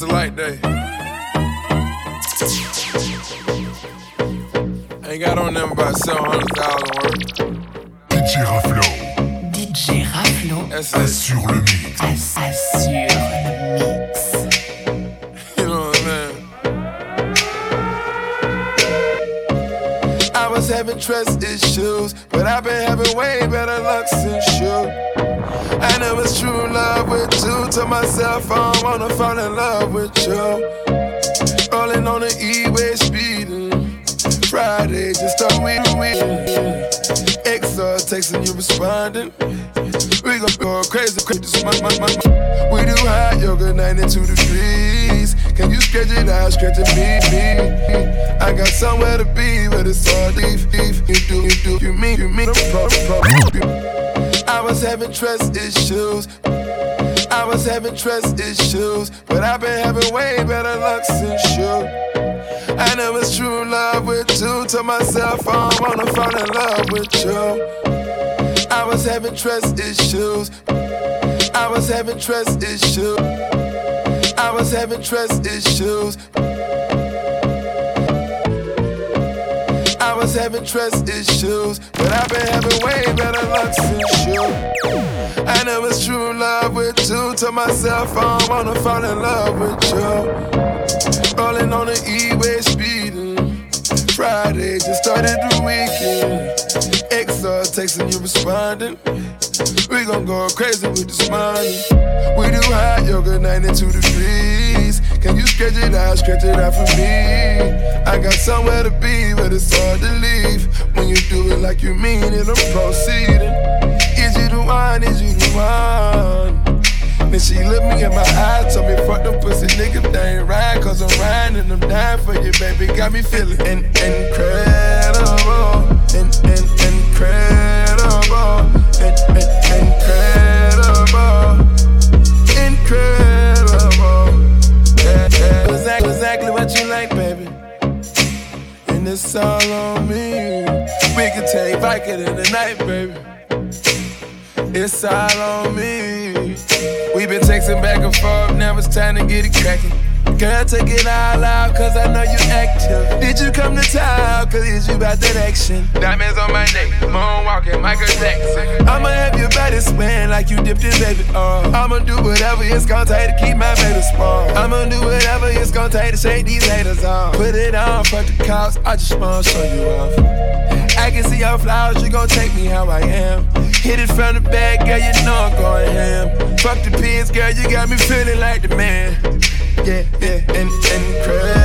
It's a light day. Ain't got on them about 700,000 worth. DJ Raflo. DJ Raflo. Assure le mix. Assure le mix. Having trust issues, but I've been having way better luck since you. I know it's true love with you. To myself, I don't wanna fall in love with you. Rolling on the E-way speeding. Friday, just a week, week. XR texting you responding. We gon' go crazy, crazy. My, my, my, my. We do hot yoga, 92 degrees. Can you stretch it out, stretch it, me, me? I got somewhere to be, but it's all deep, deep. You do, you do, you mean, you mean, I was having trust issues. I was having trust issues, but I've been having way better luck since you. I know it's true love with you. To myself, I wanna fall in love with you. I was having trust issues. I was having trust issues. I was having trust issues. I was having trust issues, but I've been having way better luck since you. I know it's true love with you. To myself, I don't wanna fall in love with you. Rolling on the E-way speeding. Friday just started the weekend. XR texting you responding. We gon' go crazy with this money. We do hot yoga 92 degrees. Can you stretch it out, stretch it out for me? I got somewhere to be, but it's hard to leave. When you do it like you mean it, I'm proceeding. Is you the one? Is you the one? Then she looked me in my eyes, told me fuck them pussy niggas, they ain't right, cause I'm riding and I'm dying for you, baby. Got me feeling in- incredible, in- in- incredible, in- in- incredible, incredible. Yeah, yeah. Exactly, exactly what you like, baby. And it's all on me. We can take Viking in the night, baby. It's all on me. We've been texting back and forth, now it's time to get it cracking. Girl, take it all out, cause I know you active. Did you come to town, cause is you about that action? Diamonds on my neck, moonwalking, Michael Jackson. I'ma have your body spin like you dipped in baby oil. I'ma do whatever it's gonna take to keep my baby small. I'ma do whatever it's gonna take to shake these haters off. Put it on, fuck the cops, I just wanna show you off. I can see your flowers, you gon' take me how I am. Hit it from the back, girl, you know I'm going ham. Fuck the pigs, girl, you got me feeling like the man. Yeah, yeah, in, incredible,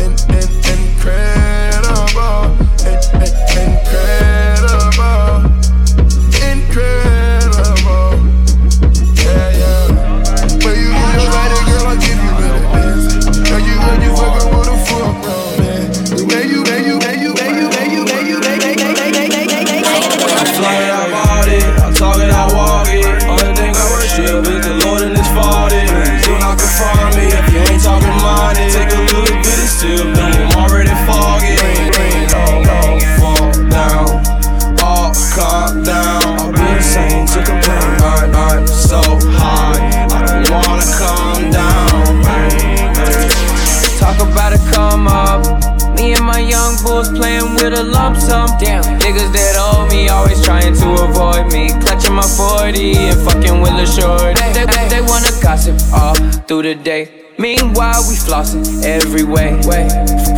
in, in, incredible, in, in, incredible. And fucking with a short. They, they, they wanna gossip all through the day. Meanwhile, we flossing every way.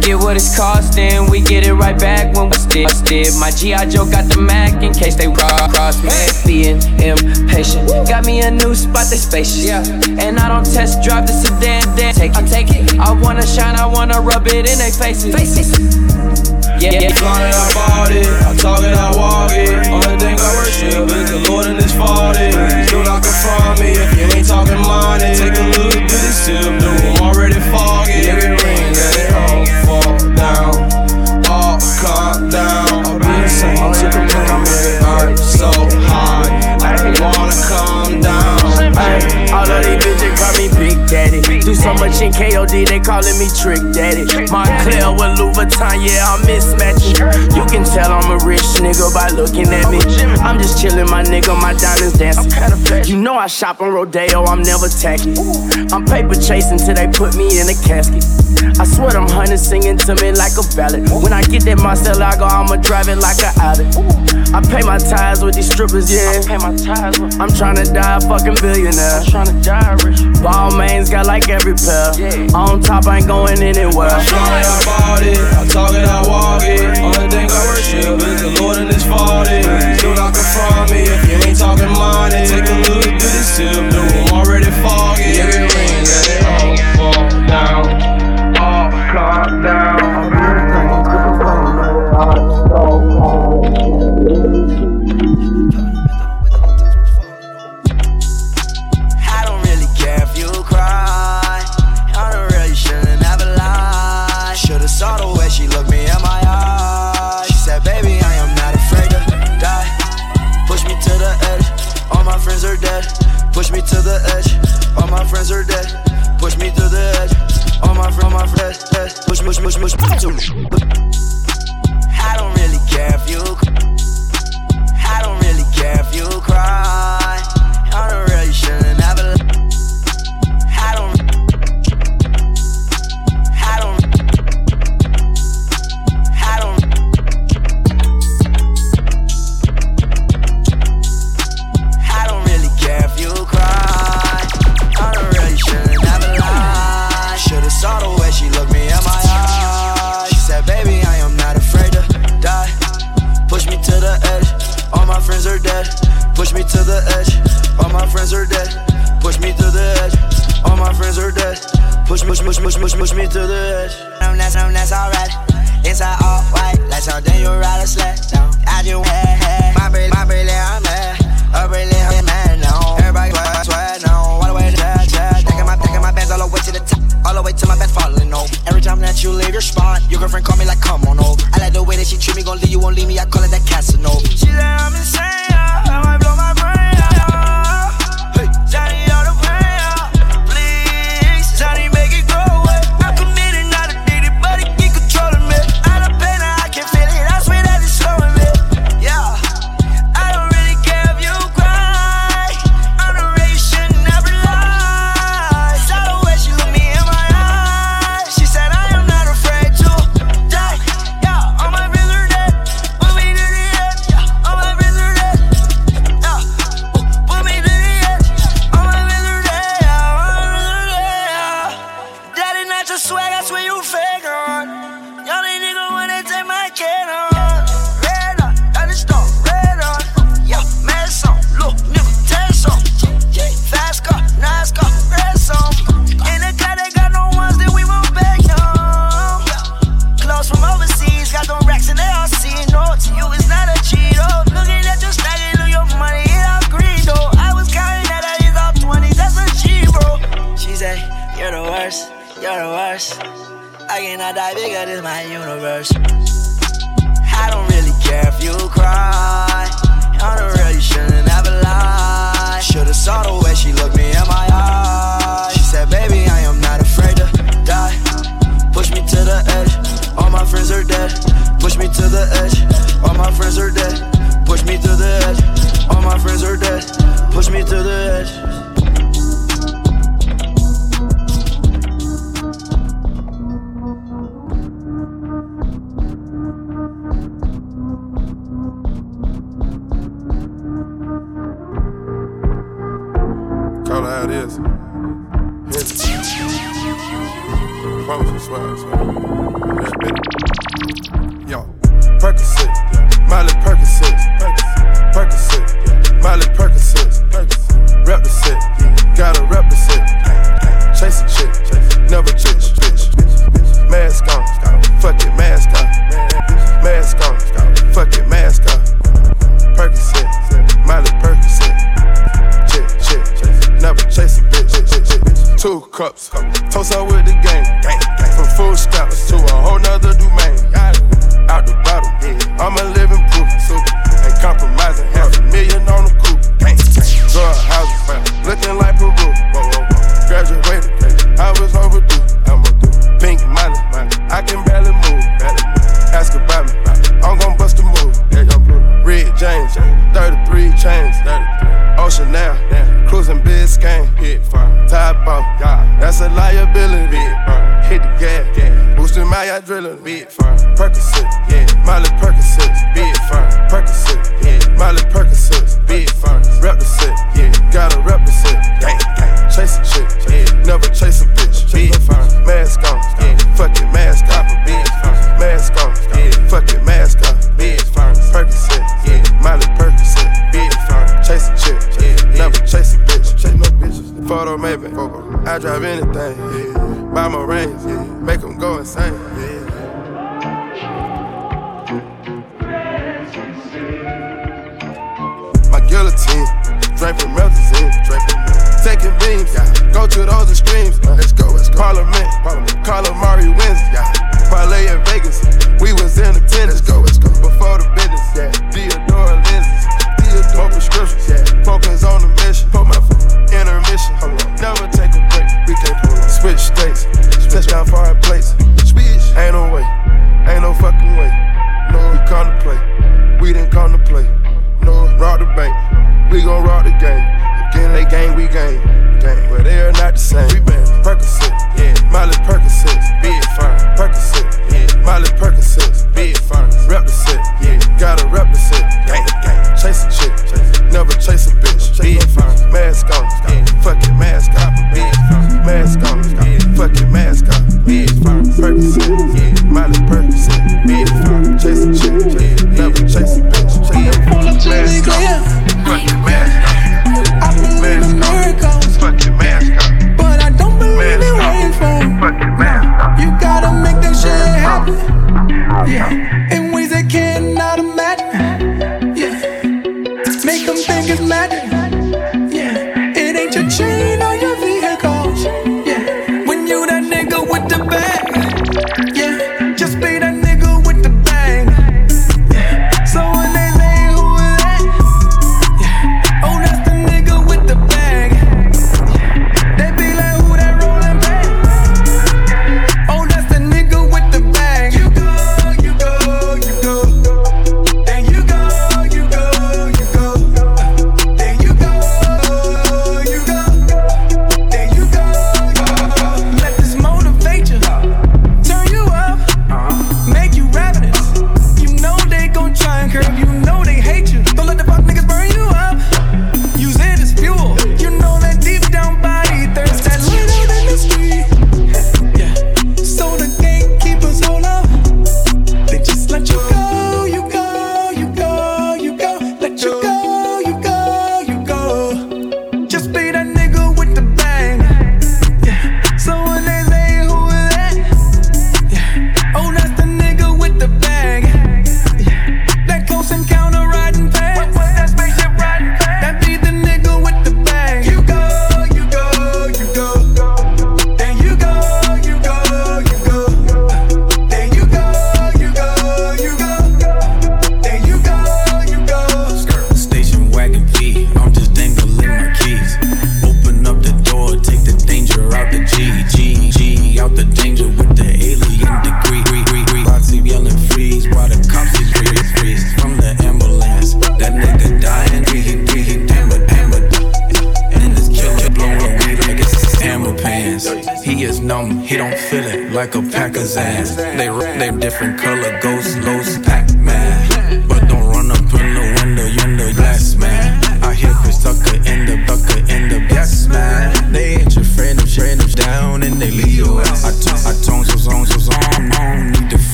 Get what it's costing, we get it right back when we did. My G.I. Joe got the Mac in case they cro- cross me. Being impatient, got me a new spot, they spacious. And I don't test drive the sedan, then take it. I take it. I wanna shine, I wanna rub it in their faces. Yeah, yeah. Fly it, I bought it. I talk it, I walk it. Only thing I worship is the Lord and His Father. Do not confront me if you ain't talking money. Take a look, but it's still blue. I'm already foggy. Do so much in KOD, they calling me Trick Daddy. Moncler with Louis Vuitton, yeah, I'm mismatching. You can tell I'm a rich nigga by looking at me. I'm just chilling, my nigga, my diamonds dancing. You know I shop on Rodeo, I'm never tacky. I'm paper chasing till they put me in a casket. I swear them hunters singing to me like a ballad. When I get that Murcielago, I'ma drive it like an Audi. I pay my ties with these strippers, yeah. I'm trying to die a fucking billionaire. I'm trying to die rich. Balmain's got like every pair. On top, I ain't going anywhere. I show it, I bought it. I talk it, I walk it. Only thing I worship is the Lord and His Father. Still not confront me if you ain't talking money. Take a little bit of sip, no, I'm already foggy. Every let it all fall Push me to the edge. All my friends are dead. Push me to the edge. All my friends, my friends, dead. Push, push, push, push, push. I don't really care if you. I don't really care if you cry. The edge. All my friends are dead. Push me to the edge. All my friends are dead. Push, push, push, push, push, push me to the edge. I'm that's, I'm that's alright. Inside all white, like something you ride a sled. No, I just hey. My brain, my brain, I'm mad. Up really, I'm mad now. Everybody sweat, sweat now. All the way to the jet. Taking my, taking my bands all the way to the top. All the way to my bed falling over. Every time that you leave your spot, your girlfriend call me like, come on over. Cups, toast up with the game, from food stamps to a whole nother domain. Out the bottle, I'm a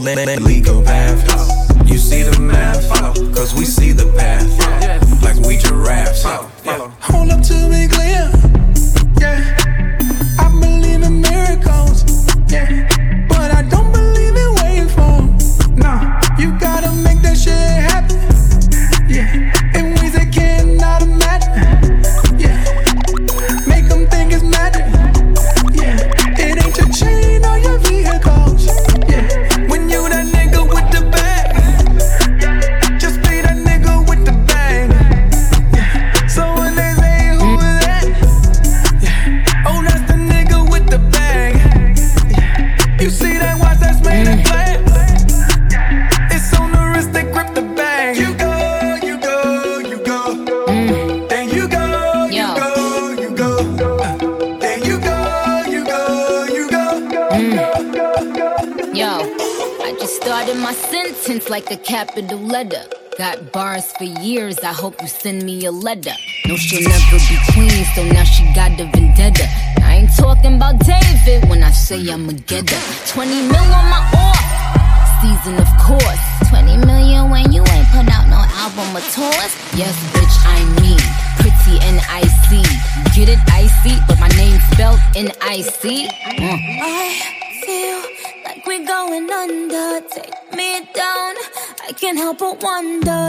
legal path. You see the math, cause we a capital letter. Got bars for years, I hope you send me a letter. No, she'll never be queen, so now she got the vendetta. I ain't talking about David when I say I'ma get her. 20 mil on my off season, of course. 20 million when you ain't put out no album or tours. Yes, bitch, I mean pretty and icy. Get it icy, but my name spelled N I C. wonder.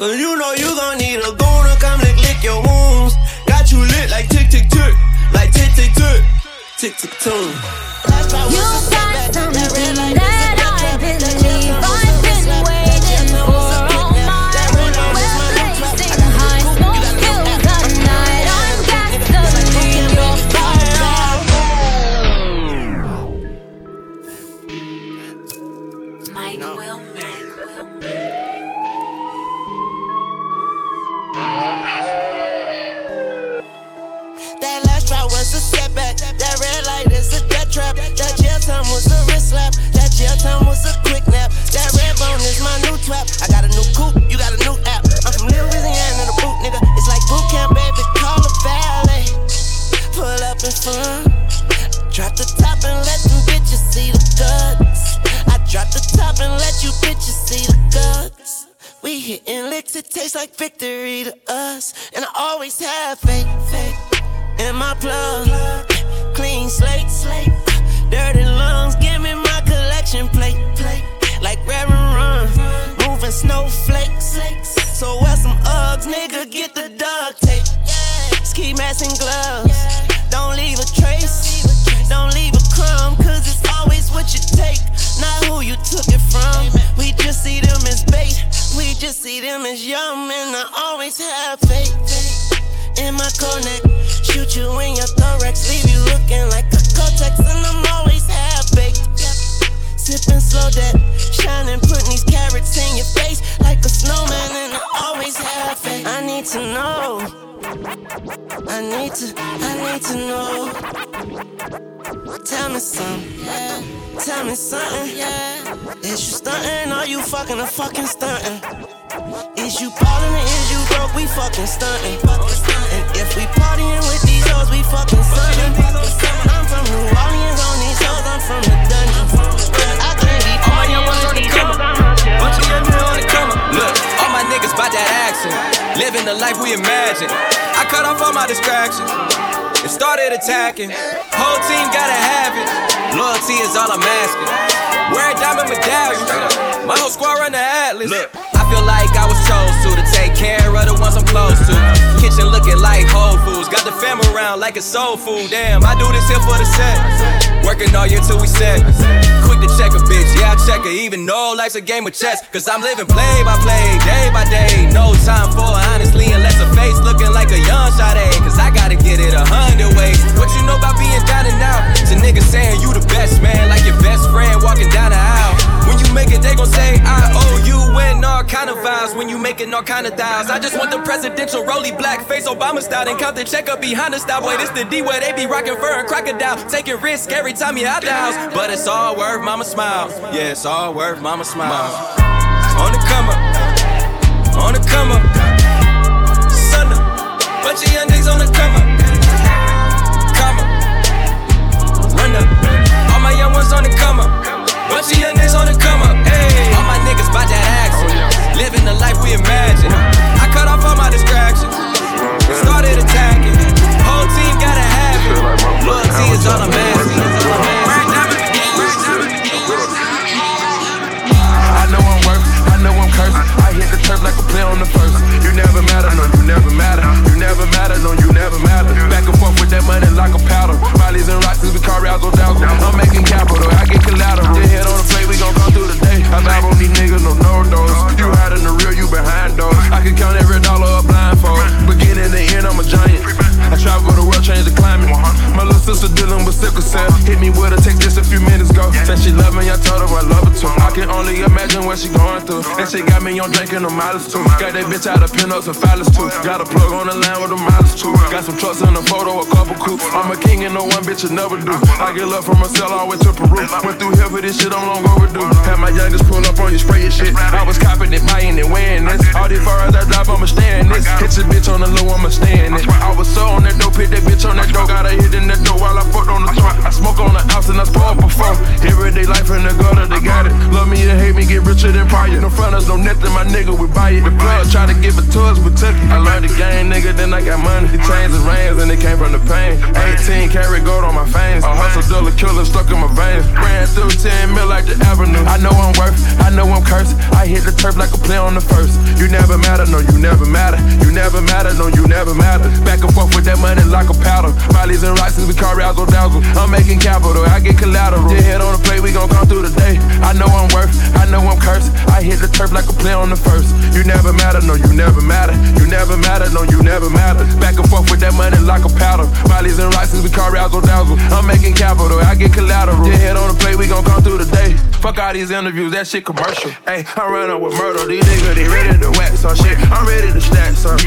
Cause you know you gon' need a goon to come lick, lick your wounds. Got you lit like tick, tick, tick. Like tick, tick, tick. Tick, tick, tune. You Tell me something. Tell me something. Is you stunting or you fucking a fucking stunting? Is you ballin' or is you broke? We fucking stunting. And if we partying with these hoes, we fucking stunting. I'm from New Orleans on these hoes, I'm from the dungeon. I can't be All my young ones on the come up. Bunch of young men on the come up. Look, all my niggas bout that action. Living the life we imagine. I cut off all my distractions and started attacking. Whole team gotta have it. Loyalty is all I'm asking. Wear a diamond medallion. My whole squad run the Atlas. Look, I feel like I was chose to to take care of the ones I'm close to. Kitchen looking like Whole Foods. Got the fam around like a soul food. Damn, I do this here for the set. Working all year till we set. To check a bitch, yeah, I check her. Even though life's a game of chess. Cause I'm living play by play, day by day. No time for honestly, unless a face looking like a young Sade. Cause I gotta get it a hundred ways. What you know about being down and out? To niggas saying you the best man, like your best friend walking down the aisle. When you make it, they gon' say, I owe you when all kind of vibes when you making all kind of dials. I just want the presidential rolly black face Obama style and count the check up behind the style. Boy, this the D where they be rocking fur and crocodile. Taking risks every time you out the house. But it's all worth mama smile. Yeah, it's all worth mama smile. On the come up. On the come up. Sunday. Bunch of young niggas on the come up. Come up. Run up. All my young ones on the come up. Bunch of young niggas on the come up. Hey. All my niggas bout that action. Living the life we imagine. I cut off all my distractions. Started attacking. Whole team gotta have it. Loyalty is all I'm asking. The turf like a play on the first. You never matter, no, you never matter. You never matter, no, you never matter. Back and forth with that money like a powder. Miley's and rocks, we car razzle dazzle. I'm making capital, I get collateral. Your head on the plate, we gon' come through the day. I vibe on these niggas, no no dose. You hiding the real, you behind those. I can count every dollar up blindfold. Beginning to end, I'm a giant. I travel the world, change the climate. My little sister dealing with sickle cell. Hit me with a text just a few minutes ago. Said she love me, I told her I love her too. I can only imagine what she going through. And she got me on drinking the mileage too. Got that bitch out of pinups and phallus too. Got a plug on the line with the mileage too. Got some trucks in the photo, a couple coupes. I'm a king and no one bitch will never do. I get love from a cell all the way to Peru. Went through hell for this shit, I'm long overdue. Had my youngest pull up on you, spray your shit. I was copping it, buying it, wearing this. All these bars I drop, I'ma stay in this. Hit your bitch on the low, I'ma stay in it. I was so on that dope, hit that bitch on that dope. Got a hit in that dope while I fucked on the throat. I smoke on the house and I spoil before. Everyday life in the gutter, they got it. Love me or hate me, get richer than prior. No fronters, no nothing, my nigga, we buy it. The plug try to give it to us, we took it. I learned the game, nigga, then I got money. The chains and rings, and it came from the pain. 18 karat gold on my veins. A hustle dealer, killer stuck in my veins. Ran through 10 mil like the avenue. I know I'm worth, I know I'm cursed. I hit the turf like a play on the first. You never matter, no, you never matter. You never matter, no, you never matter. Back and forth with that money like a powder. Miley's and rocks, we car razzle dazzle. I'm making capital, I get collateral. Your head on the plate, we gon' come through the day. I know I'm worth, I know I'm cursed. I hit the turf like a play on the first. You never matter, no, you never matter. You never matter, no, you never matter. Back and forth with that money like a powder. Miley's and rocks, we car razzle dazzle. I'm making capital, I get collateral. Your head on the plate, we gon' come through the day. Fuck all these interviews, that shit commercial. Hey, I'm running with murder. These niggas, they ready to wax some shit. I'm ready to stack some.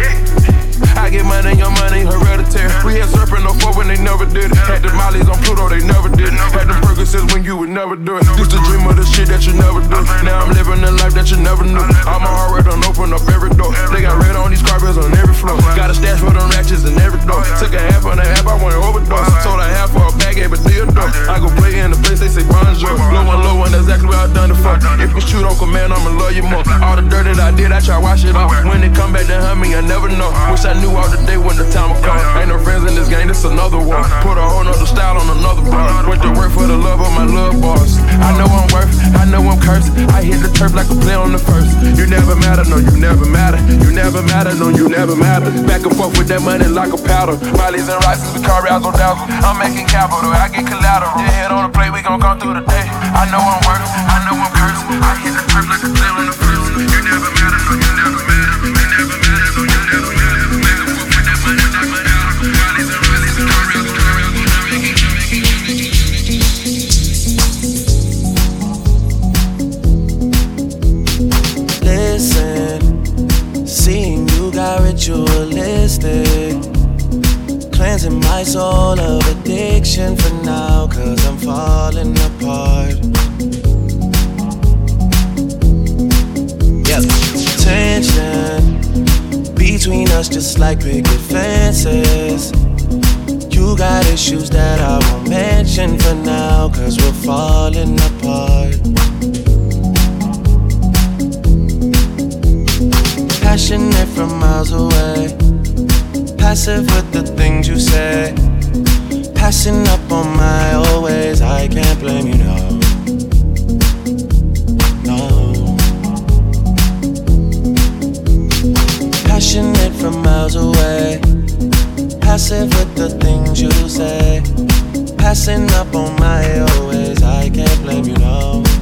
I get money, your money, hereditary. We had serpent no four when they never did it. Had the mollies on Pluto, they never did it. Had the Percocets when you would never do it. Used to dream of the shit that you never do. Now I'm living the life that you never knew. Heart red done open up every door. They got red on these carpets on every floor. Got a stash for them ratchets in every door. Took a half on a half, I went overdose. Sold a half for a bag, gave a deal door. I go play in the place, they say bonjour. Low and low, and exactly what I done it fuck. If you shoot on command, I'ma love you more. All the dirt that I did, I try wash it off. When it come back to hunt me, I never know. Wish I knew all the day when the time would come. Uh-huh. Ain't no friends in this game, this another war. Uh-huh. Put a whole nother style on another bar. Went to work for the love of my love boss. I know I'm worth, I know I'm cursed. I hit the turf like a play on the first. You never matter, no, you never matter. You never matter, no, you never matter. Back and forth with that money like a powder. Miley's and rocks, we car razzle dazzle. I'm making capital, I get collateral. Your head on the plate, we gon' come through the day. I know I'm worth, I know I'm cursed. I hit the turf like a play on the first. My soul of addiction for now, cause I'm falling apart. Yep. Tension between us, just like picket fences. You got issues that I won't mention for now, cause we're falling apart. Passionate from miles away. Passive with the things you say. Passing up on my always. I can't blame you, no. No. Passionate from miles away. Passive with the things you say. Passing up on my always. I can't blame you, no.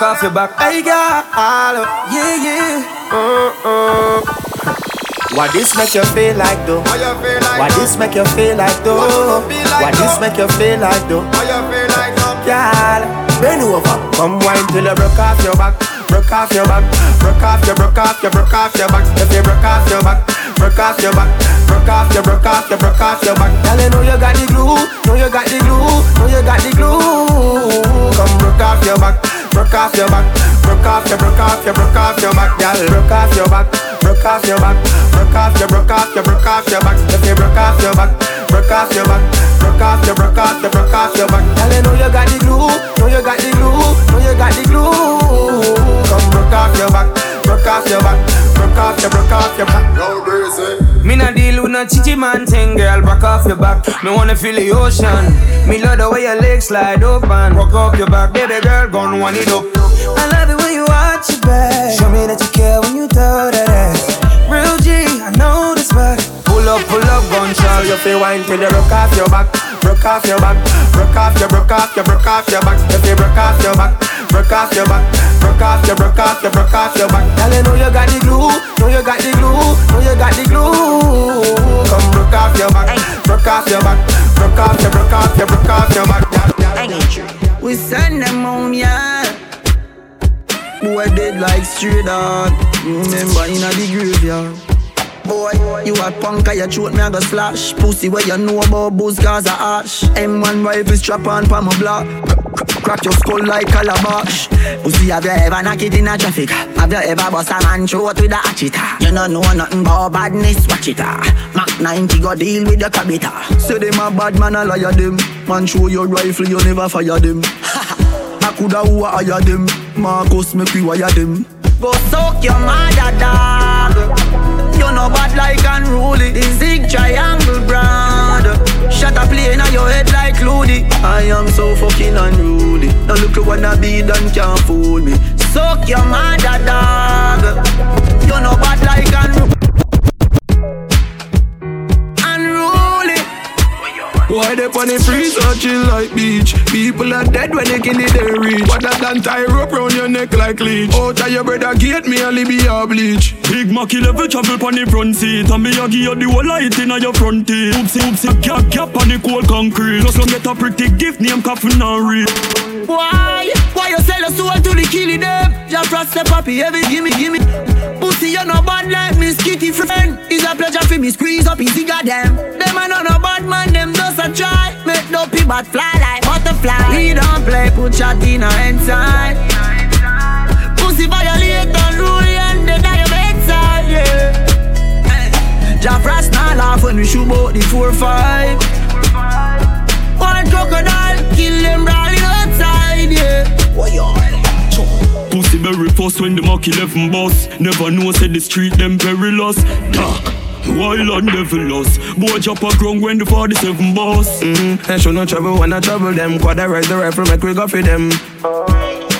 Your back. I got all of, yeah, yeah. Uh-uh. Why this make you feel like though? Why this make you feel like though? Why this make you feel like though? Girl, bend over, come wine till you broke off your back, broke off your back, broke off your, broke off your, broke off your back. If you broke off your back, broke off your back, broke off your, broke off your, broke off your back. Girl, you know you got the glue, know you got the glue, know you got the glue. Come broke off your back broke off your back, broke off your, broke off your, broke off your back, girl, broke off your back, broke off your back, broke off your, broke off your, broke off your back, if you broke off your back, broke off your back, broke off your, broke off your, broke off your back, girl, you know you got the glue, know you got the glue, know you got the glue, come broke off your back, broke off your back, broke off your, broke off your back. Eh? Me not deal with no chichi man thing, girl, back off your back. Me wanna feel the ocean. Me love the way your legs slide open. Rock off your back, baby girl, gon' one it up. I love it when you watch your back. Show me that you care when you throw that ass. Real G, I know this spot. Pull up, pull up, gunshot. You feel wine till you broke off your back, broke off your back, broke off your, broke off your, broke off your back. You feel broke off your back, broke off your back, broke off your, broke off your, broke off your back. Girl, you know you got the glue, know you got the glue, know you got the glue. Come broke off your back, broke off your back, broke off your, broke off your, broke off your back. Yeah, yeah. We send them home, yeah. Boy dead like straight dog. Remember in a the graveyard. Boy, you a punk, I throat me I go slash. Pussy where you know about booze cause I ash. M1 rifle strap on pa my block. Crack your skull like calabash. Pussy have you ever knock it in a traffic? Have you ever bust a man throat with a hatchet You don't know nothing about badness, watch it ah. Mac 90 go deal with the cabita Say them a bad man, I liar them. Man show your rifle, you never fire them. I coulda who I hire them. Marcus make we wire them. Go soak your mother dog You know bad like unruly. The zig triangle brand Shut up plane on your head like Looney I am so fucking unruly. Now look what I be done can't fool me. Soak your mother dog. You know bad like Unruly Why they on the freeze or chill like beach? People are dead when they kill it, they reach. What that done tie rope round your neck like leech. Oh, Out of your brother gate, me only be a bleach. Big Macky level travel pon the front seat And me a give you the whole light inna your front teeth Oopsie oopsie cap cap on the cold concrete Plus you get a pretty gift name coffin and read Why? Sell your soul to the killing them? Just trust the papi, heavy, gimme, gimme. Pussy, you no bad like Miss Kitty friend. It's a pleasure for me squeeze up easy goddamn. Them a no no bad man, them just a try. Make no pee but fly like butterfly. We don't play, put shot in our inside. Pussy violate and then I your bedside, yeah. Jaff Ross not laugh when we shoot out the 4-5 One crocodile, kill them brawling outside, yeah Pussy berry first when the Macky 11 boss Never know said the street them perilous Dark Wild and devilous Boy drop a ground when the 47 boss Mm-hmm. I show no trouble when I trouble them. Quadrize the rifle, make we go for them.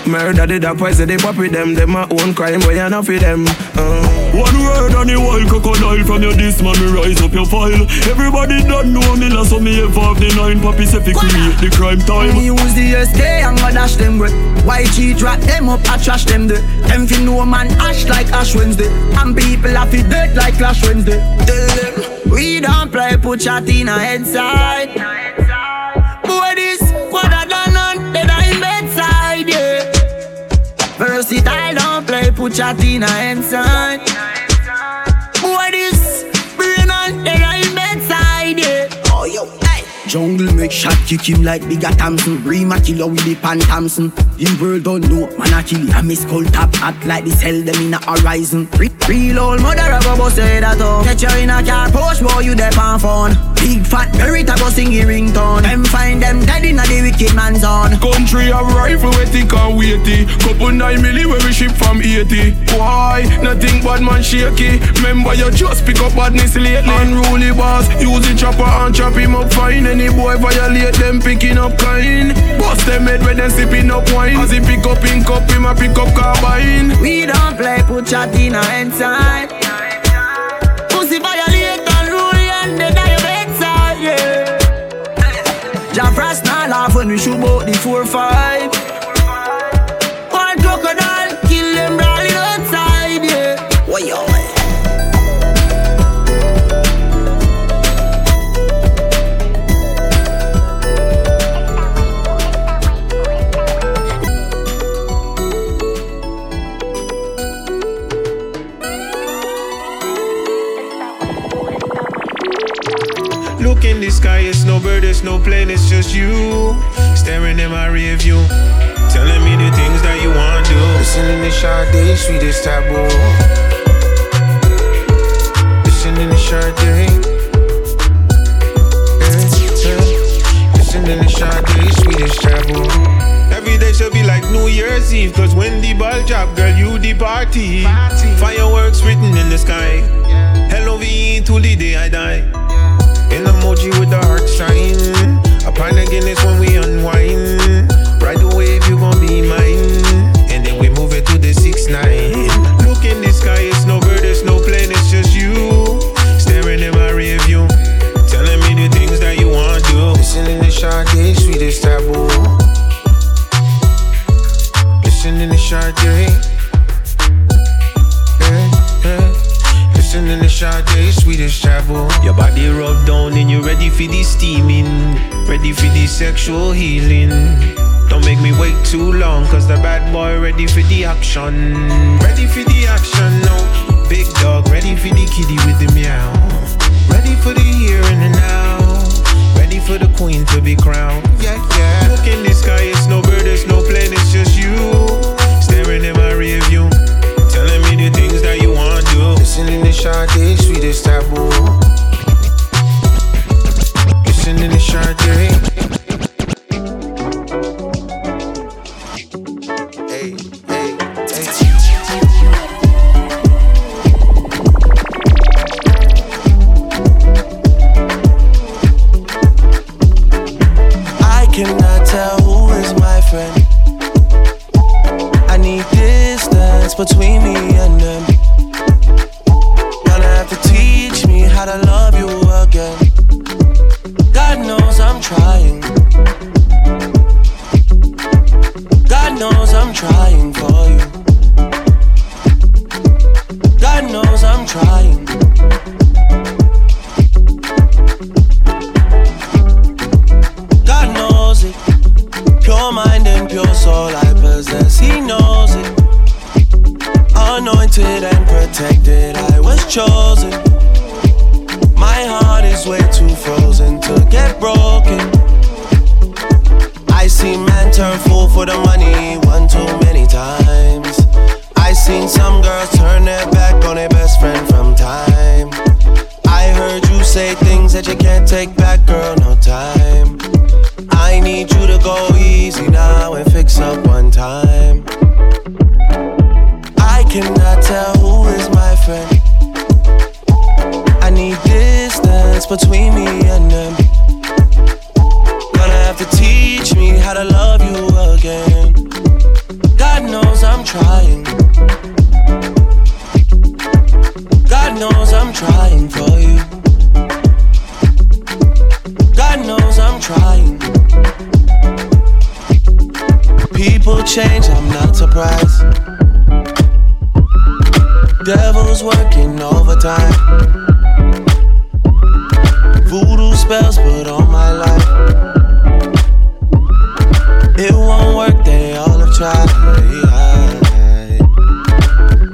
Murder did a poison, they pop with them. Them my own crime, but you not for them. Uh. One word on the wild crocodile From your this man me rise up your file. Everybody don't know me last so me ever have the nine Papi say fi create the crime time. Me use the SK and go dash them with White cheat drop them up, I trash them there. Them fi know man ash like Ash Wednesday. And people have fi dirt like Clash Wednesday. Tell them We don't play, put shot in a head side don't play, put Jungle make shot kick him like bigger Thompson. Rima kill you with the pan Thompson. The world don't know, man I kill I miss cold top hot like this hell them in a horizon. Re- Real old mother of a boss say that oh. Catch you in a car, push boy you there on phone. Big fat berry go sing ringtone. Them find them dead in a the wicked man's on. Country a rifle we thick and weighty. Couple nine milli where we ship from 80 Why? Nothing bad man shaky. Remember you just pick up badness lately. Unruly boss Use the chopper and chop him up fine Any boy violate them picking up kind Bust them head when them sipping up wine. As he pick up in cup him a pick up carbine. We don't play put in a inside. Pussy violate unruly and they die your bedside, yeah. Jaff Ross not laugh when we shoot out the 4-5 One no plane, it's just you. Staring in my rear view, telling me the things that you want to do. Listening to Sade, sweetest taboo. Listening to Sade. Listening to Sade, sweetest taboo. Every day should be like New Year's Eve, cause when the ball drop, girl, you the party. Fireworks written in the sky. Hell love you till the day I die. An emoji with the heart sign. A pint of Guinness when we unwind. Right away if you gon' be mine. And then we move it to the 6-9. Look in the sky, it's no bird, it's no plane, it's just you. Staring in my rear view. Telling me the things that you want to. Listening to Sade, sweetest taboo. Listening to Sade. Yeah. Listening to Sade, sweetest taboo. Your body rubbed down and you're ready for the steaming. Ready for the sexual healing. Don't make me wait too long, cause the bad boy ready for the action. Ready for the action, no. Big dog, ready for the kitty with the meow. Ready for the here and the now. Ready for the queen to be crowned. Yeah, yeah. Look in the sky, it's no bird, it's no plane, it's just you. Staring in my rear view. Listening to Sade, sweetest taboo. Listening to Sade. Change, I'm not surprised. Devil's working overtime. Voodoo spells put on my life. It won't work, they all have tried.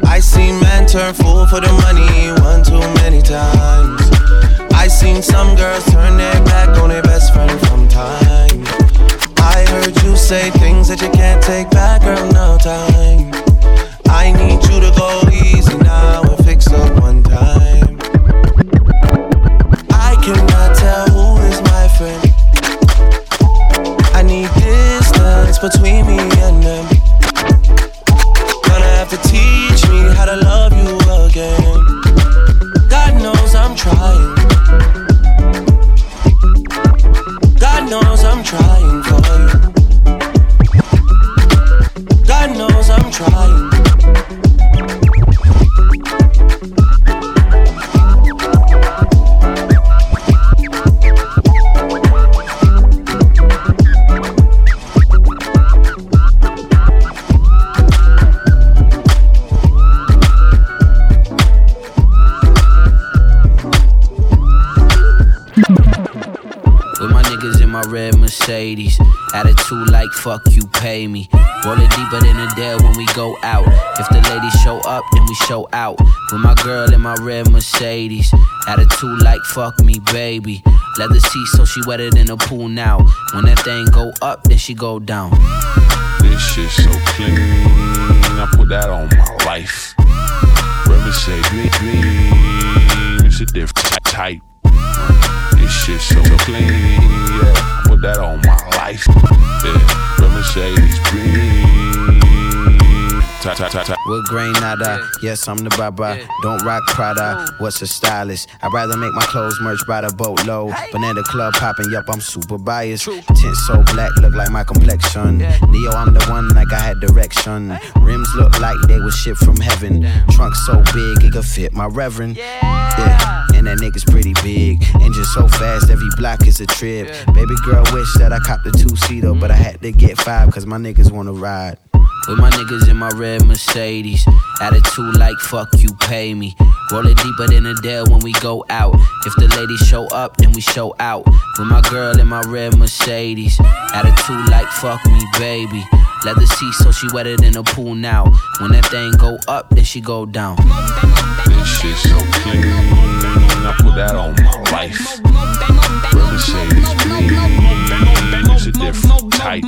I seen man turn fool for the money one too many times. I seen some girls turn their back on their best friend from time. I heard you say things that you can't take back, girl, no time. I need you to go easy now and fix up one time. I cannot tell who is my friend. I need distance between me and them. Fuck you, pay me. Roll it deeper than a dead when we go out. If the ladies show up, then we show out. With my girl in my red Mercedes. Attitude like fuck me, baby. Leather seat, so she wetter than a pool now. When that thing go up, then she go down. This shit so clean, I put that on my life. Brother say green, it's a different type. This shit so clean, yeah, put that on my life. Yeah, Mercedes green, With grain nada, yes, I'm the baba. Don't rock Prada, what's a stylist? I'd rather make my clothes merch by the boatload. Banana club popping, yup, I'm super biased. Tint so black, look like my complexion. Neo, I'm the one like I had direction. Rims look like they was shipped from heaven. Trunk so big, it could fit my reverend. Yeah, and that nigga's pretty big. Engine so fast, every block is a trip. Baby girl wish that I copped a two seater, but I had to get five, cause my niggas wanna ride. With my niggas in my red Mercedes. Attitude like fuck you, pay me. Roll it deeper than a Dell when we go out. If the ladies show up, then we show out. With my girl in my red Mercedes. Attitude like fuck me, baby. Leather seat so she wetter than a pool now. When that thing go up, then she go down. This shit so clean. I put that on my life. Mercedes green. It's a different type.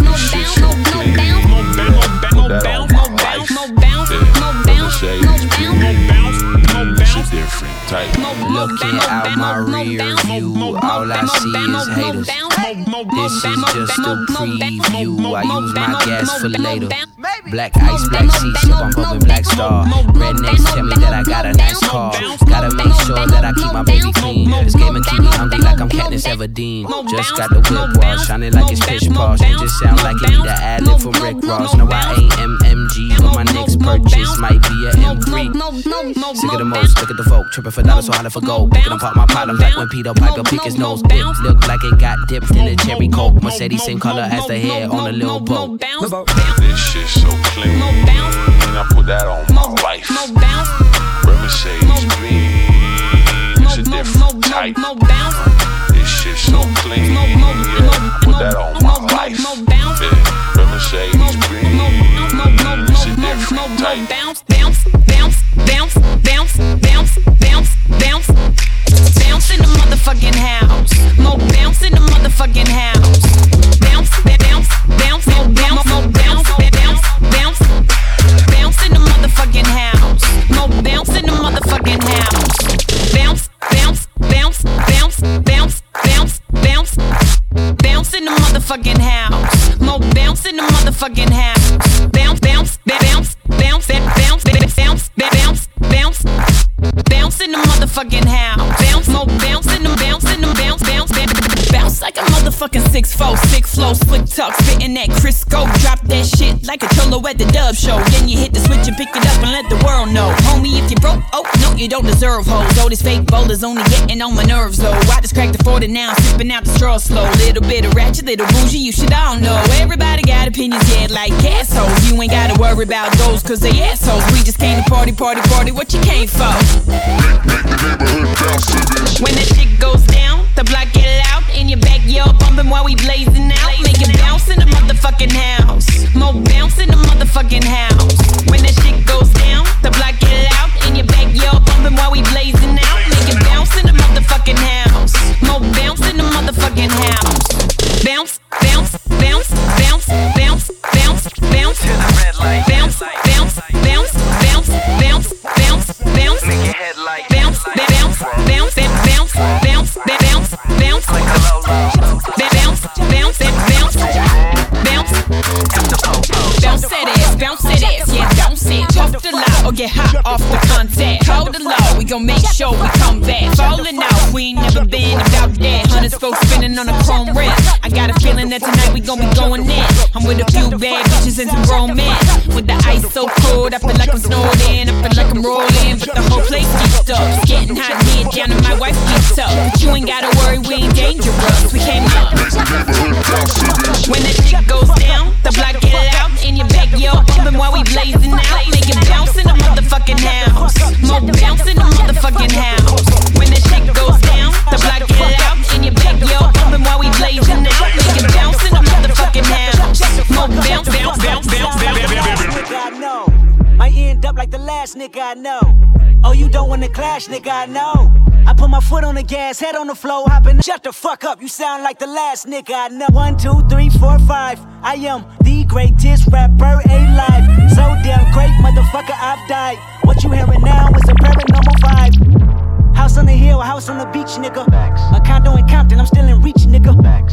This shit so clean. Put that on my life. Yeah. Mercedes green. Different type. Looking out my rear view, all I see is haters. This is just a preview. I use my gas for later. Black ice, black seats, so I'm hoping black star. Rednecks tell me that I got a nice car. Gotta make sure that I keep my baby clean. This game and keep me hungry like I'm Katniss Everdeen. Just got the whip wash, shining like it's pitch posh. It just sound like it need a ad lib from Rick Ross. No, I ain't MMG, but my next purchase might be a M3. Sick of the most, look at the folk, tripping for dollars, so holler for gold. Picking apart my problems like when Peter Piper pick his nose. Dip, look like it got dipped in a cherry coke. Mercedes same color as the hair on a little boat. This shit so clean. I put that on my life. Mercedes green. It's a different type. This shit so clean. Yeah, put that on my life. Yeah, Mercedes green. It's a different type. bounce, bounce, bounce, bounce, bounce, bounce, bounce, bounce. In the motherfucking house. Mo bounce in the motherfucking house. Bounce, bounce, bounce, mo bounce, mo bounce, bounce, bounce. Bounce in the motherfucking house. Mo bounce in the motherfucking house. Bounce, bounce, bounce, bounce, bounce, bounce, bounce. Bounce in the motherfucking house. Mo bounce in the motherfucking house. Bounce, bounce, bounce, bounce, bounce, bounce, bounce, bounce, bounce. Bounce in the motherfucking house. Bounce, mo bounce in the bounce in the bounce, bounce, bounce. Like a motherfucking six four, six flow, slick talk, spitting that Crisco. Drop that shit like a cholo at the dub show. Then you hit the switch and pick it up and let the world know. Homie, if you broke, oh no, you don't deserve hoes. All these fake bowlers only getting on my nerves though. I just cracked the 40 now, sipping out the straw slow. Little bit of ratchet, little bougie, you should all know. Everybody got opinions, yeah, like assholes. You ain't gotta worry about those, cause they assholes. We just came to party, party, party. What you came for? When the shit goes down, the block get loud your backyard, bumping while we blazing out. Make it bounce in the motherfucking house. Mo bounce in the motherfucking house. When the shit goes down, the block get loud in your backyard, bumping while we blazing out. Make it bounce in the motherfucking house. Mo bounce in the motherfucking house. Bounce, bounce, bounce, bounce, bounce, bounce, bounce. Bounce, bounce, bounce, bounce, bounce it is, yeah, bounce it. Talk the loud or get hot off the contact. Hold the low, we gon' make sure we come back. Falling out, we ain't never been about that. Hundreds spokes spinning on a chrome rim. I got a feeling that tonight we gon' be going in. I'm with a few bad bitches and some men. With the ice so cold, I feel like I'm snowed in. I feel like I'm rolling, but the whole place geeked up. Getting hot here, down and my wife geeked up. But you ain't gotta worry, we ain't dangerous. We came up. When the shit goes down, the block get out. in your backyard, bumping while we blazing out. Make it bounce in the motherfucking house. Mo bounce in the motherfucking house. When the shit goes down, the block get loud in your backyard, bumping while we blazing out. Make it bounce in the motherfucking house. Mo bounce, bounce, bounce, bounce, bounce. I know. Might end up like the last nigga I know. Oh, you don't wanna clash, nigga I know. I put my foot on the gas, head on the floor, hopping. Shut the fuck up, you sound like the last nigga I know. One, two, three, four, five. I am the greatest rapper alive. So damn great, motherfucker, I've died. What you hearing now is a paranormal vibe. House on the hill, house on the beach, nigga. A condo in Compton, I'm still in reach, nigga.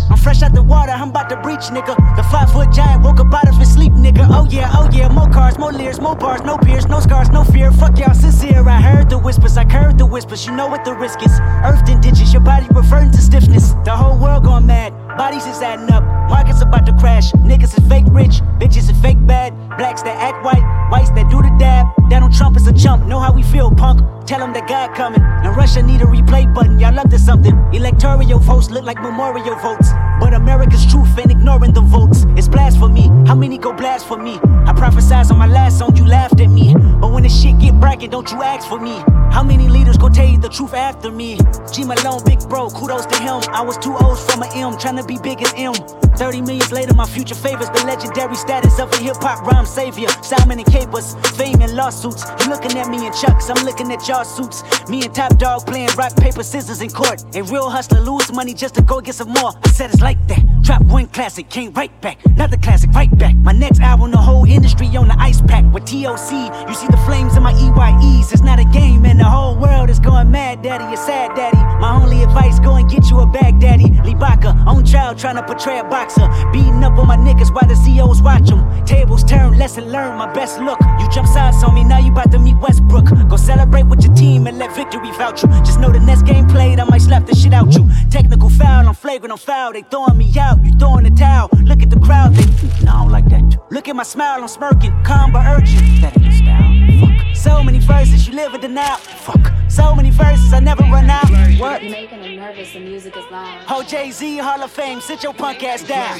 I'm fresh out the water, I'm about to breach, nigga. The five foot giant woke up out of his sleep, nigga. Oh yeah, oh yeah, more cars, more leers, more bars, no beers, no scars, no fear. Fuck y'all sincere. I heard the whispers, I heard the whispers. You know what the risk is. Earth in ditches, your body reverting to stiffness. The whole world going mad. Bodies is adding up. Markets about to crash. Niggas is fake rich, bitches is fake bad. Blacks that act white, whites that do the dab. Donald Trump is a chump. Know how we feel, punk. Tell him that God coming. And Russia need a replay button. Y'all up to something. Electoral votes look like memorial votes. But America's truth and ignoring the votes. It's blasphemy. How many go me? I prophesied on my last song, you laughed at me. But when the shit get bracket, don't you ask for me. How many leaders go tell you the truth after me? G Malone, big bro, kudos to him. I was two O's from a M, trying to be big as M. 30 millions later, my future favors the legendary status of a hip hop rhyme savior. Simon and capers, fame and lawsuits. You looking at me in chucks, I'm looking at y'all suits. Me and Top Dawg playing rock, paper, scissors in court. A real hustler lose money just to go get some more. I said it's like that. Drop one classic, came right back. Another classic, right back. My next album, the whole industry on the ice pack. With TOC, you see the flames in my EYEs. It's not a game, and the whole world is going mad, daddy. You're sad, daddy. My only advice, go and get you a bag, daddy. Libaka, on trial, trying to portray a boxer. Beating up on my niggas while the CEOs watch them. Tables turn, lesson learned, my best look. You jump sides on me, now you about to meet Westbrook. Go celebrate with your team and let victory vouch you. Just know the next game played, I might slap the shit out you. Technical foul, I'm flagrant, I'm foul. They throwing me out, you throwing the towel. Look at the crowd, they. No, I don't like that. Look at my smile, I'm smirking. Calm but urgent. That ain't the style. Fuck. So many verses, you live in denial. Fuck. So many verses, I never run out. What? Making them nervous, the music is loud. Oh, Jay Z, Hall of Fame, sit your punk ass down.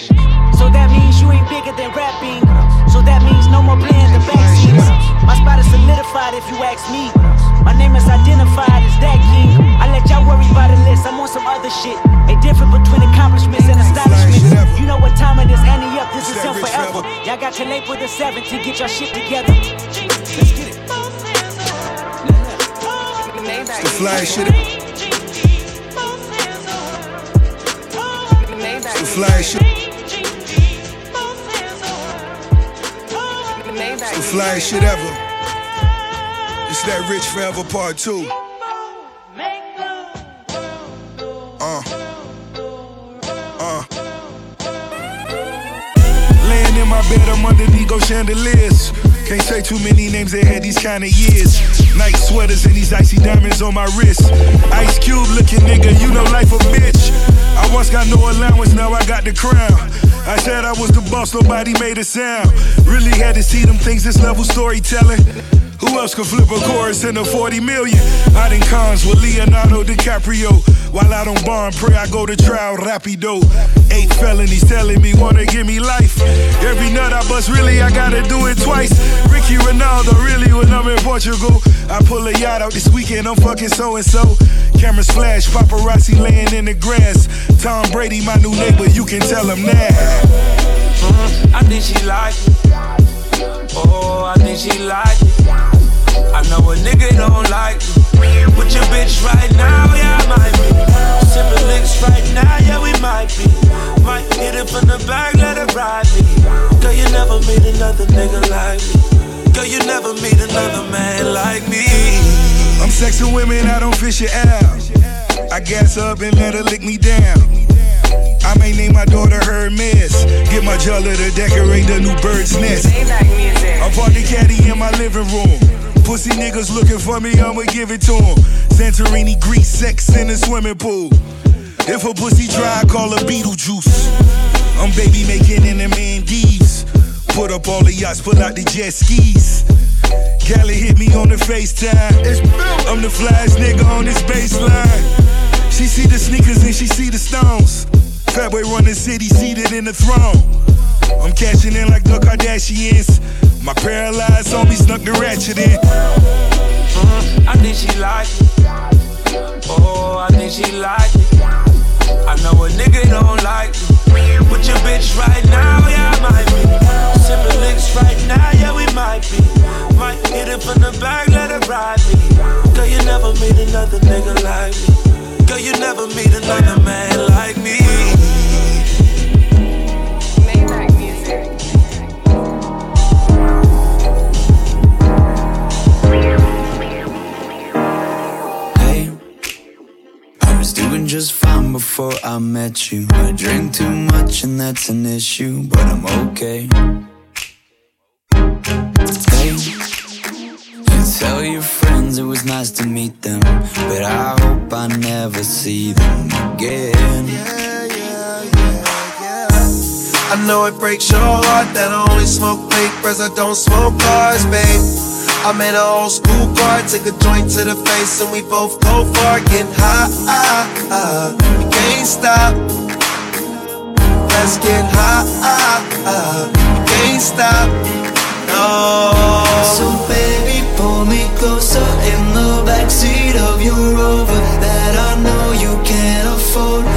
So that means you ain't bigger than rapping. So that means no more playing the backseats. My spot is solidified if you ask me. My name is identified as that king. Let y'all worry about the list, I'm on some other shit. A difference between accomplishments and astonishments. You know what time it is, Annie up, this is him forever. Y'all got till April the 7th to get your shit together. Let's get it. It's the fly shit. It's the fly shit. It's the fly shit ever. It's that Rich Forever Part 2. Uh. Uh. Laying in my bed, I'm underneath go chandeliers. Can't say too many names that had these kind of years. Night sweaters and these icy diamonds on my wrist. Ice Cube looking nigga, you know life a bitch. I once got no allowance, now I got the crown. I said I was the boss, nobody made a sound. Really had to see them things, this level storytelling. Who else could flip a chorus in a 40 million? I done cons with Leonardo DiCaprio. While out on bond, pray I go to trial rapido. Eight felonies telling me wanna give me life. Every nut I bust, really I gotta do it twice. Ricky Ronaldo, really when I'm in Portugal. I pull a yacht out this weekend, I'm fucking so and so. Cameras flash, paparazzi laying in the grass. Tom Brady, my new neighbor, you can tell him that. Mm, I think she like it. Oh, I think she like it. I know a nigga don't like me. With your bitch right now, yeah, I might be. Sipping licks right now, yeah, we might be. Might hit it from the back, let it ride me. Girl, you never meet another nigga like me. Girl, you never meet another man like me. I'm sexing women, I don't fish it out. I gas up and let her lick me down. I may name my daughter Hermes. Get my jeweler to decorate the new bird's nest. I party caddy in my living room. Pussy niggas looking for me, I'ma give it to 'em. Santorini, Greece, sex in the swimming pool. If a pussy dry, call her Beetlejuice. I'm baby making in the Maldives. Put up all the yachts, pull out the jet skis. Cali hit me on the FaceTime. I'm the flash nigga on this baseline. She see the sneakers and she see the stones. Fatboy run the city, seated in the throne. I'm cashing in like the Kardashians. My paralyzed homie snuck the ratchet in. Mm, I think she like it. Oh, I think she like it. I know a nigga don't like me. With your bitch right now, yeah, I might be. Sipping licks right now, yeah, we might be. Might hit it from the back, let it ride me. Girl, you never meet another nigga like me. Girl, you never meet another man like me. Just fine before I met you. I drink too much and that's an issue, but I'm okay. You Tell your friends it was nice to meet them, but I hope I never see them again. I know it breaks your heart that I only smoke papers, I don't smoke cars, babe. I'm in an old school car, take a joint to the face, and we both go far, getting high. We can't stop. Let's get high. We can't stop. No. So baby, pull me closer in the backseat of your Rover that I know you can't afford.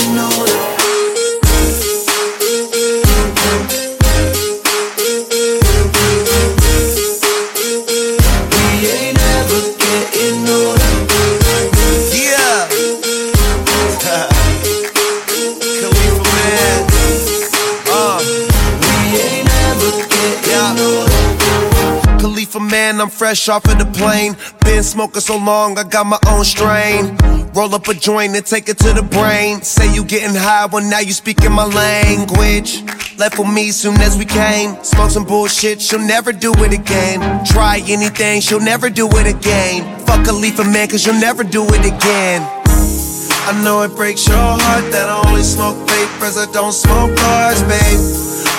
man, I'm fresh off of the plane. Been smoking so long, I got my own strain. Roll up a joint and take it to the brain. Say you getting high, well now you speaking my language. Left with me soon as we came. Smoke some bullshit, she'll never do it again. Try anything, she'll never do it again. Fuck Khalifa man, cause you'll never do it again. I know it breaks your heart that I only smoke papers, I don't smoke cars, babe.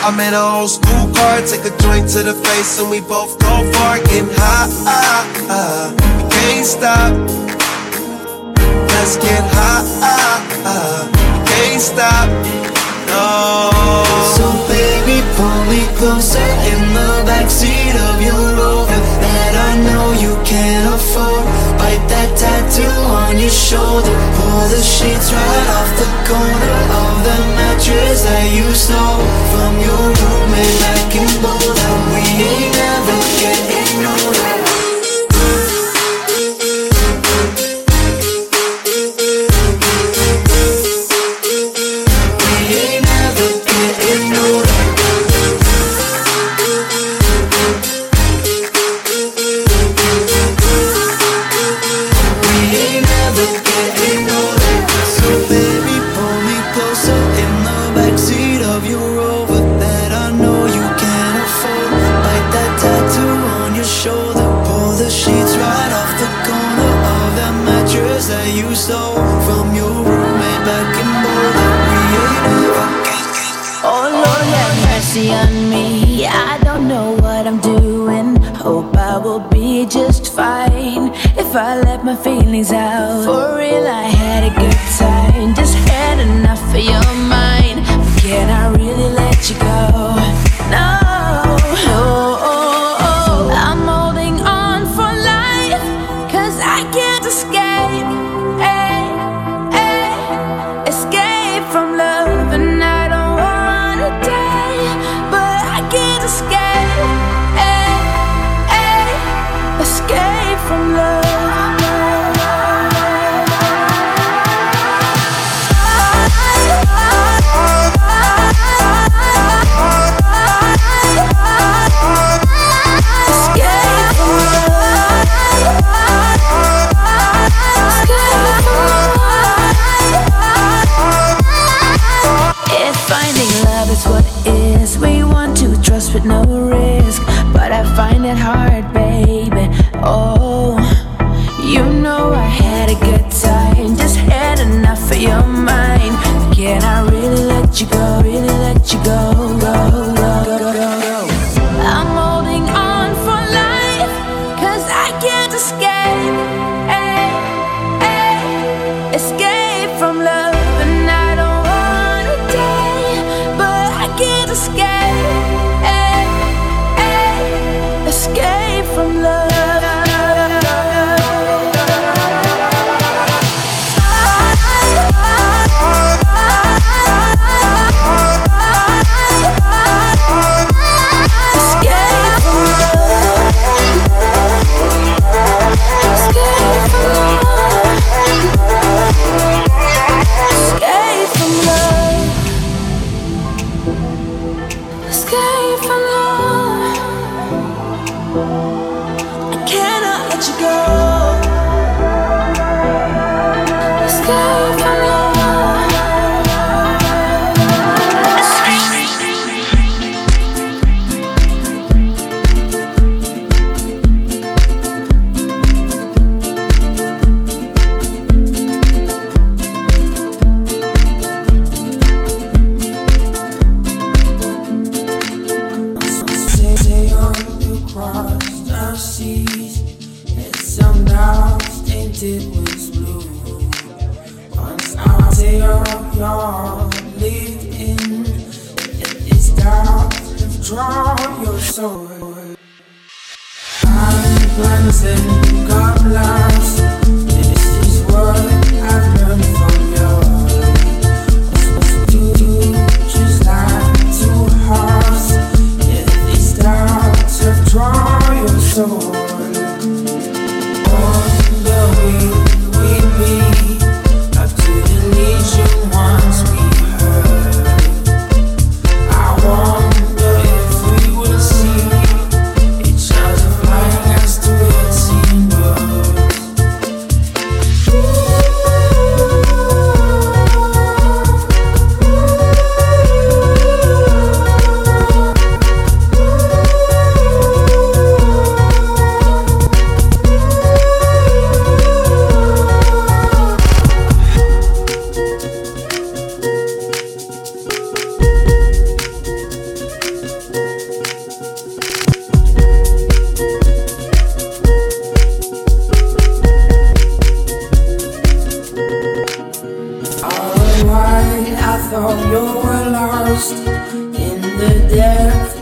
I'm in an old school car, take a joint to the face, and we both go far, getting high. We can't stop. Let's get high. We can't stop. No. So baby, pull me closer in the backseat of your Rover that I know you can't afford. That tattoo on your shoulder. Pull the sheets right off the corner of the mattress that you stole from your roommate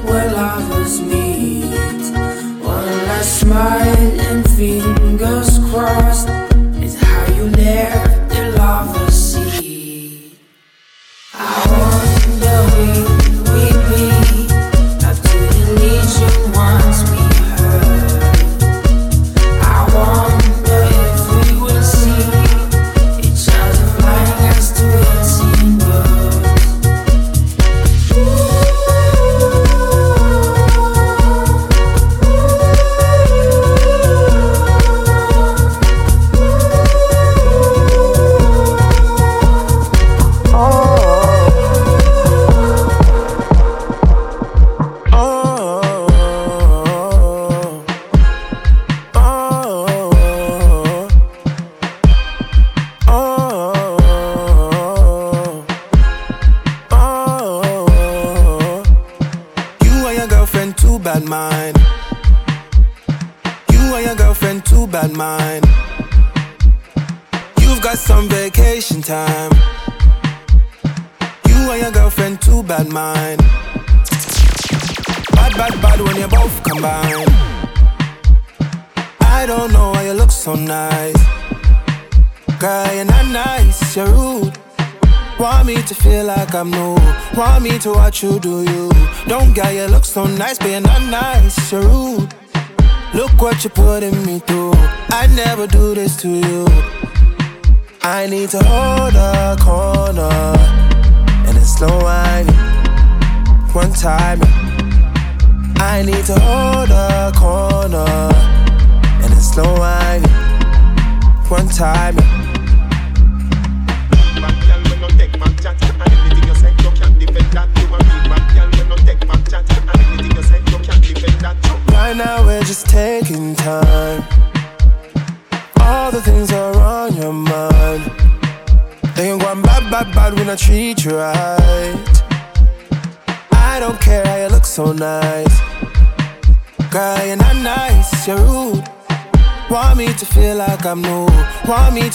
where lovers meet. One last smile and fingers crossed is how you left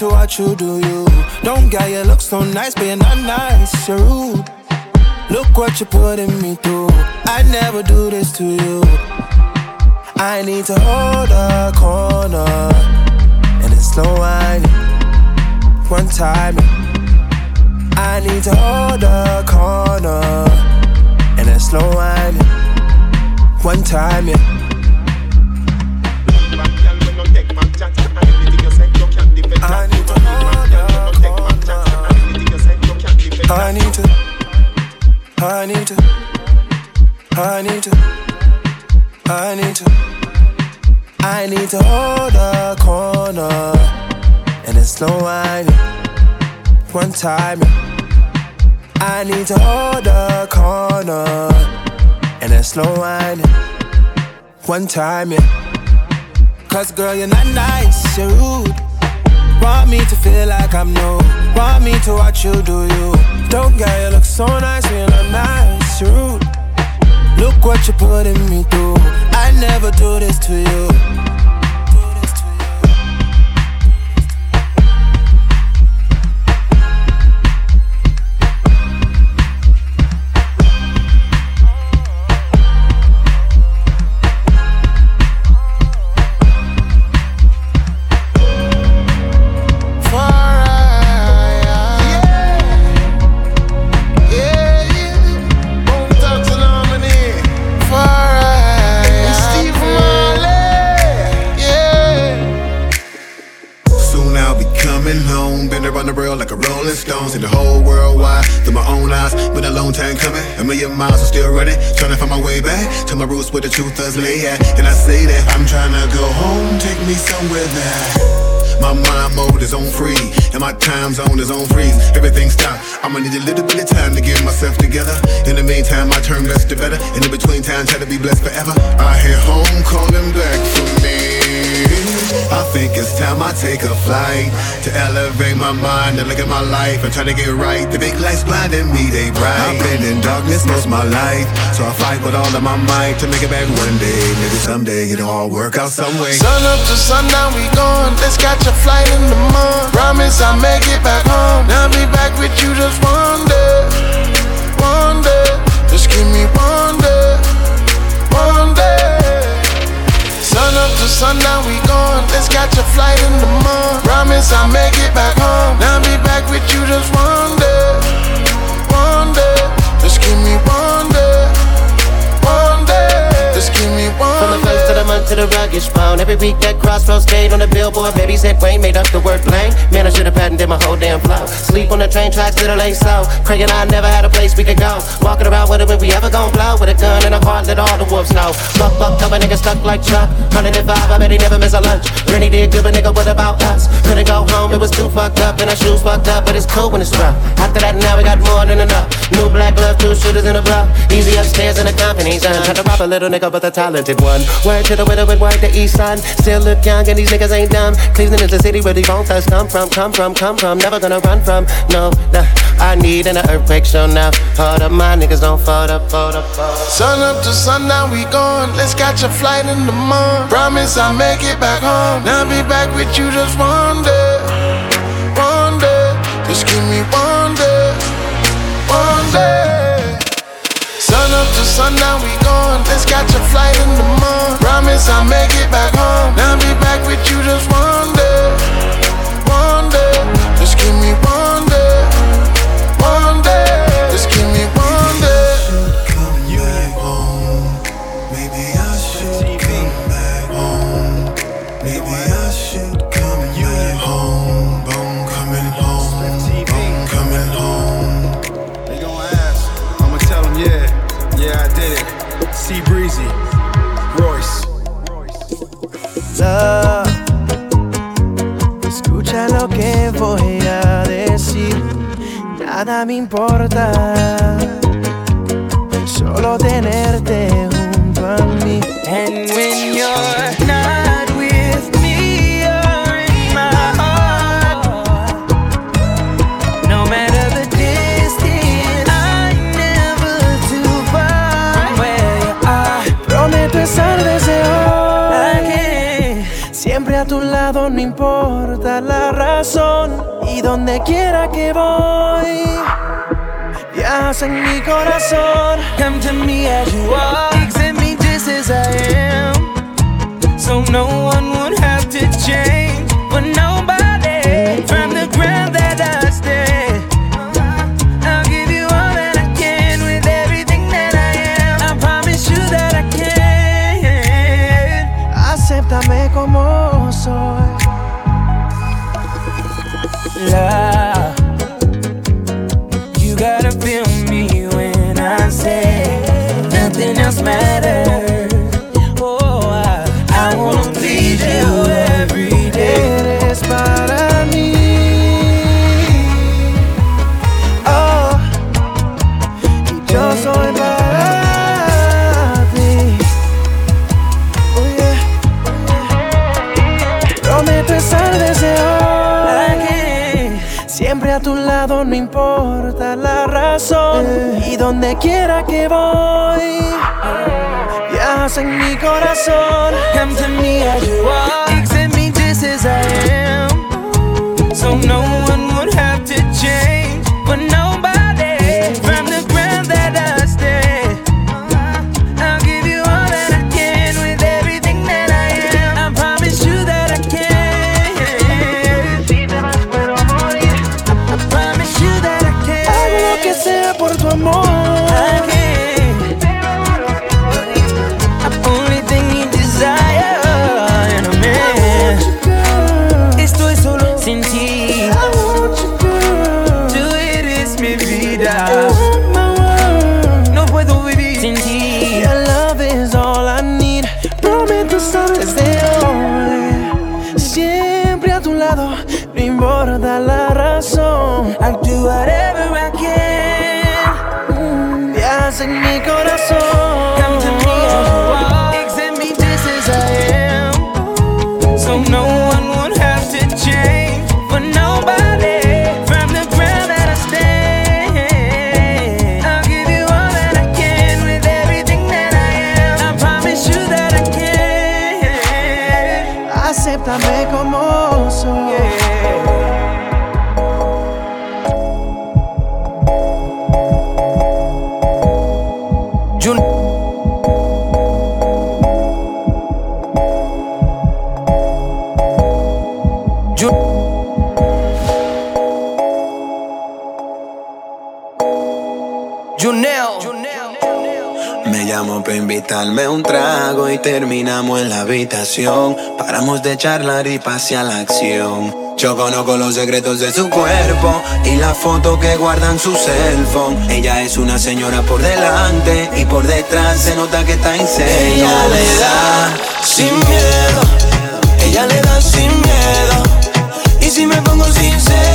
to watch you do you. Don't get you look so nice, but you're not nice, you're rude. Look what you're putting me through. I never do this to you. I need to hold a corner and it's slow whining. One time, I need to hold a corner and it's slow whining. One time, yeah. I need to. I need to, I need to, I need to, I need to hold a corner and it's slow whining. One time, I need to hold a corner and it's slow whining. One time, yeah. Cause girl, you're not nice, you're rude. Want me to feel like I'm new. Want me to watch you do you. Don't get you look so nice you're not nice, rude. Look what you're putting me through. I never do this to you. Where the truth does lay at. And I say that I'm trying to go home, take me somewhere that. My mind mode is on free, and my time zone is on freeze. Everything stop. I'ma need a little bit of time to get myself together. In the meantime, I turn best to better. And in between time, try to be blessed forever. I hear home calling back me. I think it's time I take a flight to elevate my mind and look at my life and try to get right. The big lights blinding me, they bright. I've been in darkness most my life, so I fight with all of my might to make it back one day. Maybe someday it'll all work out some way. Sun up to sundown, we gone. Let's catch a flight in the morning. Promise I'll make it back home. I'll be back with you just one day, one day. Just give me one day, one day. Sun up to sundown, we gone. Let's catch a flight in the morning. Promise I'll make it back home. Now be back with you just one day, one day. Just give me one day, one day. Just give me From the first of the month to the rugged spawn. Every week that crossroads stayed on the billboard. Baby said Wayne made up the word blank. Man, I should have patented my whole damn flow. Sleep on the train tracks, little ain't slow. Craig and I never had a place we could go. Walking around with it when we ever gon' blow. With a gun and a heart, let all the wolves know. Fuck, fuck, up a nigga stuck like Chuck. 105, I bet he never miss a lunch. Rennie did good, but nigga, what about us? Couldn't go home, it was too fucked up. And our shoes fucked up, but it's cool when it's rough. After that, now we got more than enough. New black glove, two shooters in a bluff. Eazy upstairs in the company, son. Had to rob a little nigga, but the talented one. Word to the widow and word to east side. Still look young, and these niggas ain't dumb. Cleveland is the city where these bones us come from, come from, come from. Never gonna run from. No, nah. I need an earthquake show now. Hold up, my niggas don't fold up, fold up, fold up. Sun up to sundown, we gone. Let's catch a flight in the morning. Promise I'll make it back home. Now I'll be back with you just one day, one day. Just give me one day, one day. Sun up to sundown, we gone. Let's catch a flight in the morning. Promise I'll make it back home. Now I'll be back with you just one day, one day. Just give me Escucha lo que voy a decir. Nada me importa, solo tenerte junto a mí. Lado, no importa la razón. Y donde quiera que voy, viajas en mi corazón. Come to me as you are. Accept me just as I am. So no one would have to change. Donde quiera que voy, viajas en mi corazón. Come to me as you are. Accept me just as I am. So no Paramos de charlar y pasé a la acción. Yo conozco los secretos de su cuerpo y la foto que guardan su cell phone. Ella es una señora por delante y por detrás se nota que está en. Ella le da sin miedo, ella le da sin miedo. Y si me pongo sincero.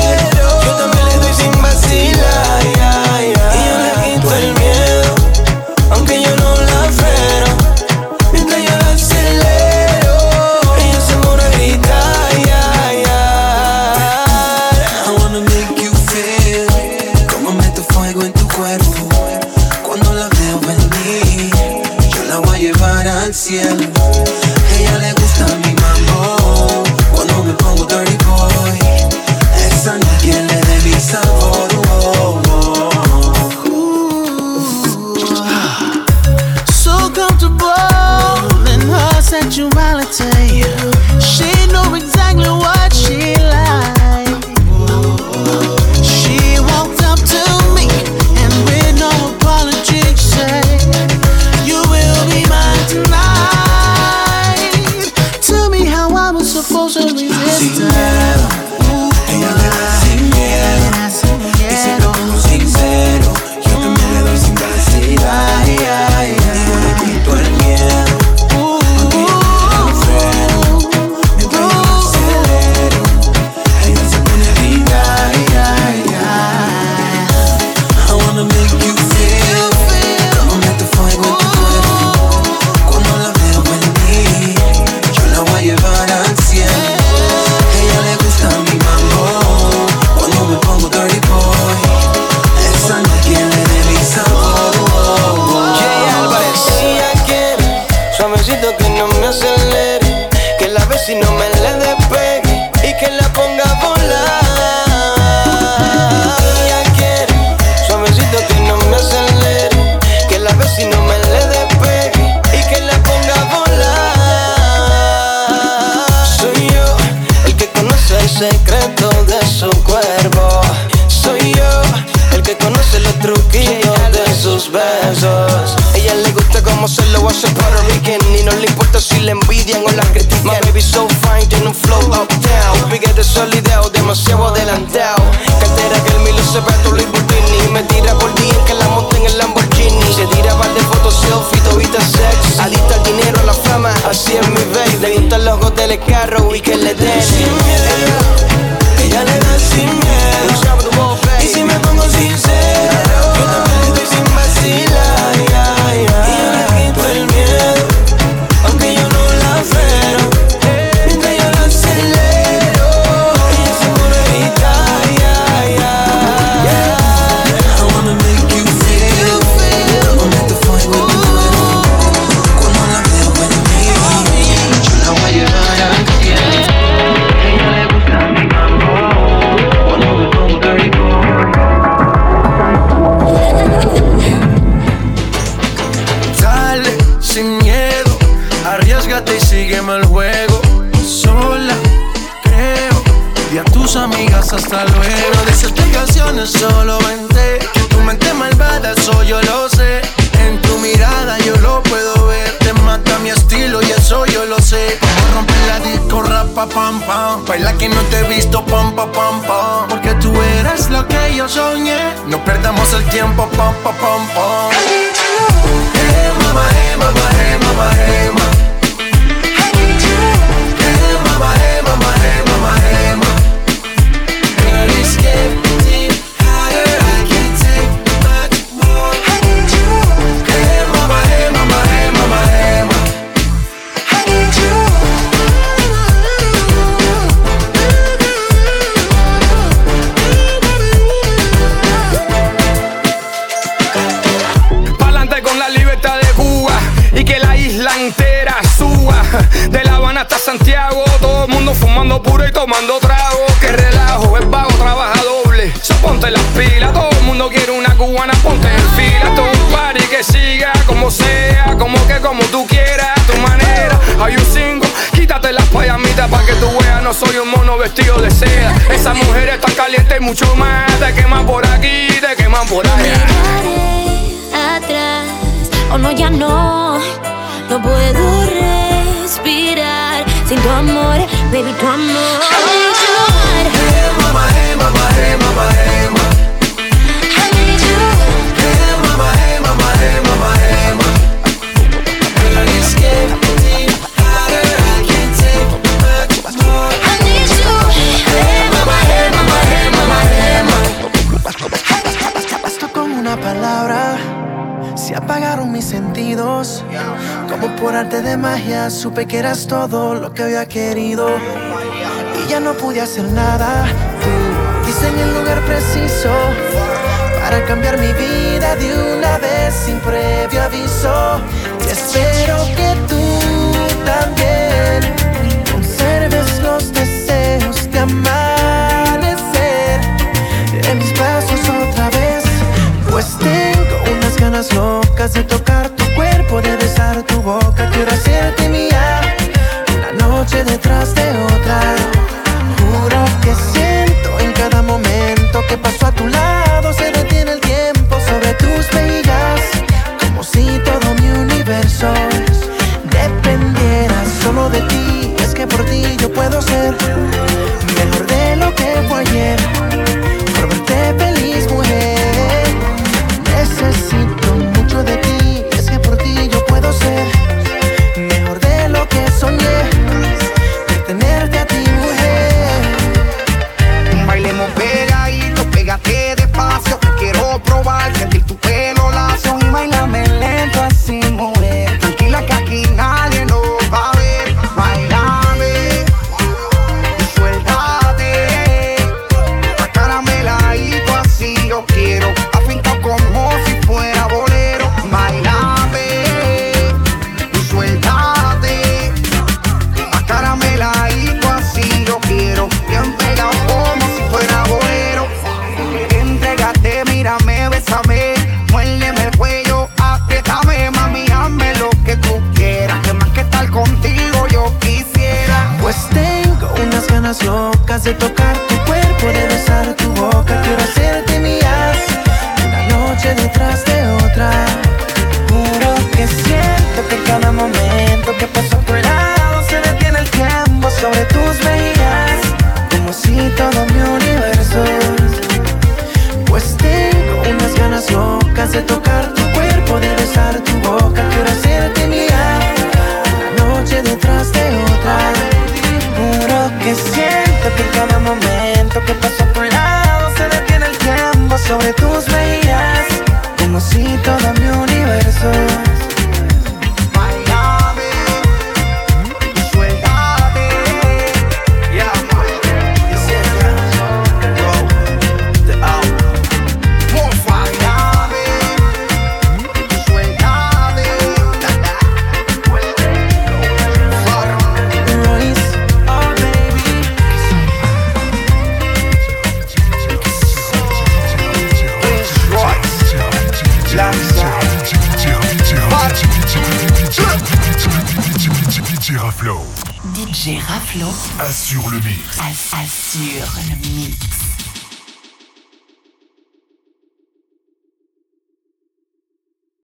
supe que eras todo lo que había querido. Y ya no pude hacer nada. Tú diseñé el lugar preciso para cambiar mi vida de una vez sin previo aviso. Y espero que tú también conserves los deseos de amanecer en mis brazos otra vez. Pues tengo unas ganas locas de tocar tu cuerpo, de tu boca quiero hacerte mía. Una noche detrás de otra. Juro que siento en cada momento que paso a tu lado. Se detiene el tiempo sobre tus mejillas. Como si todo mi universo dependiera solo de ti. Es que por ti yo puedo ser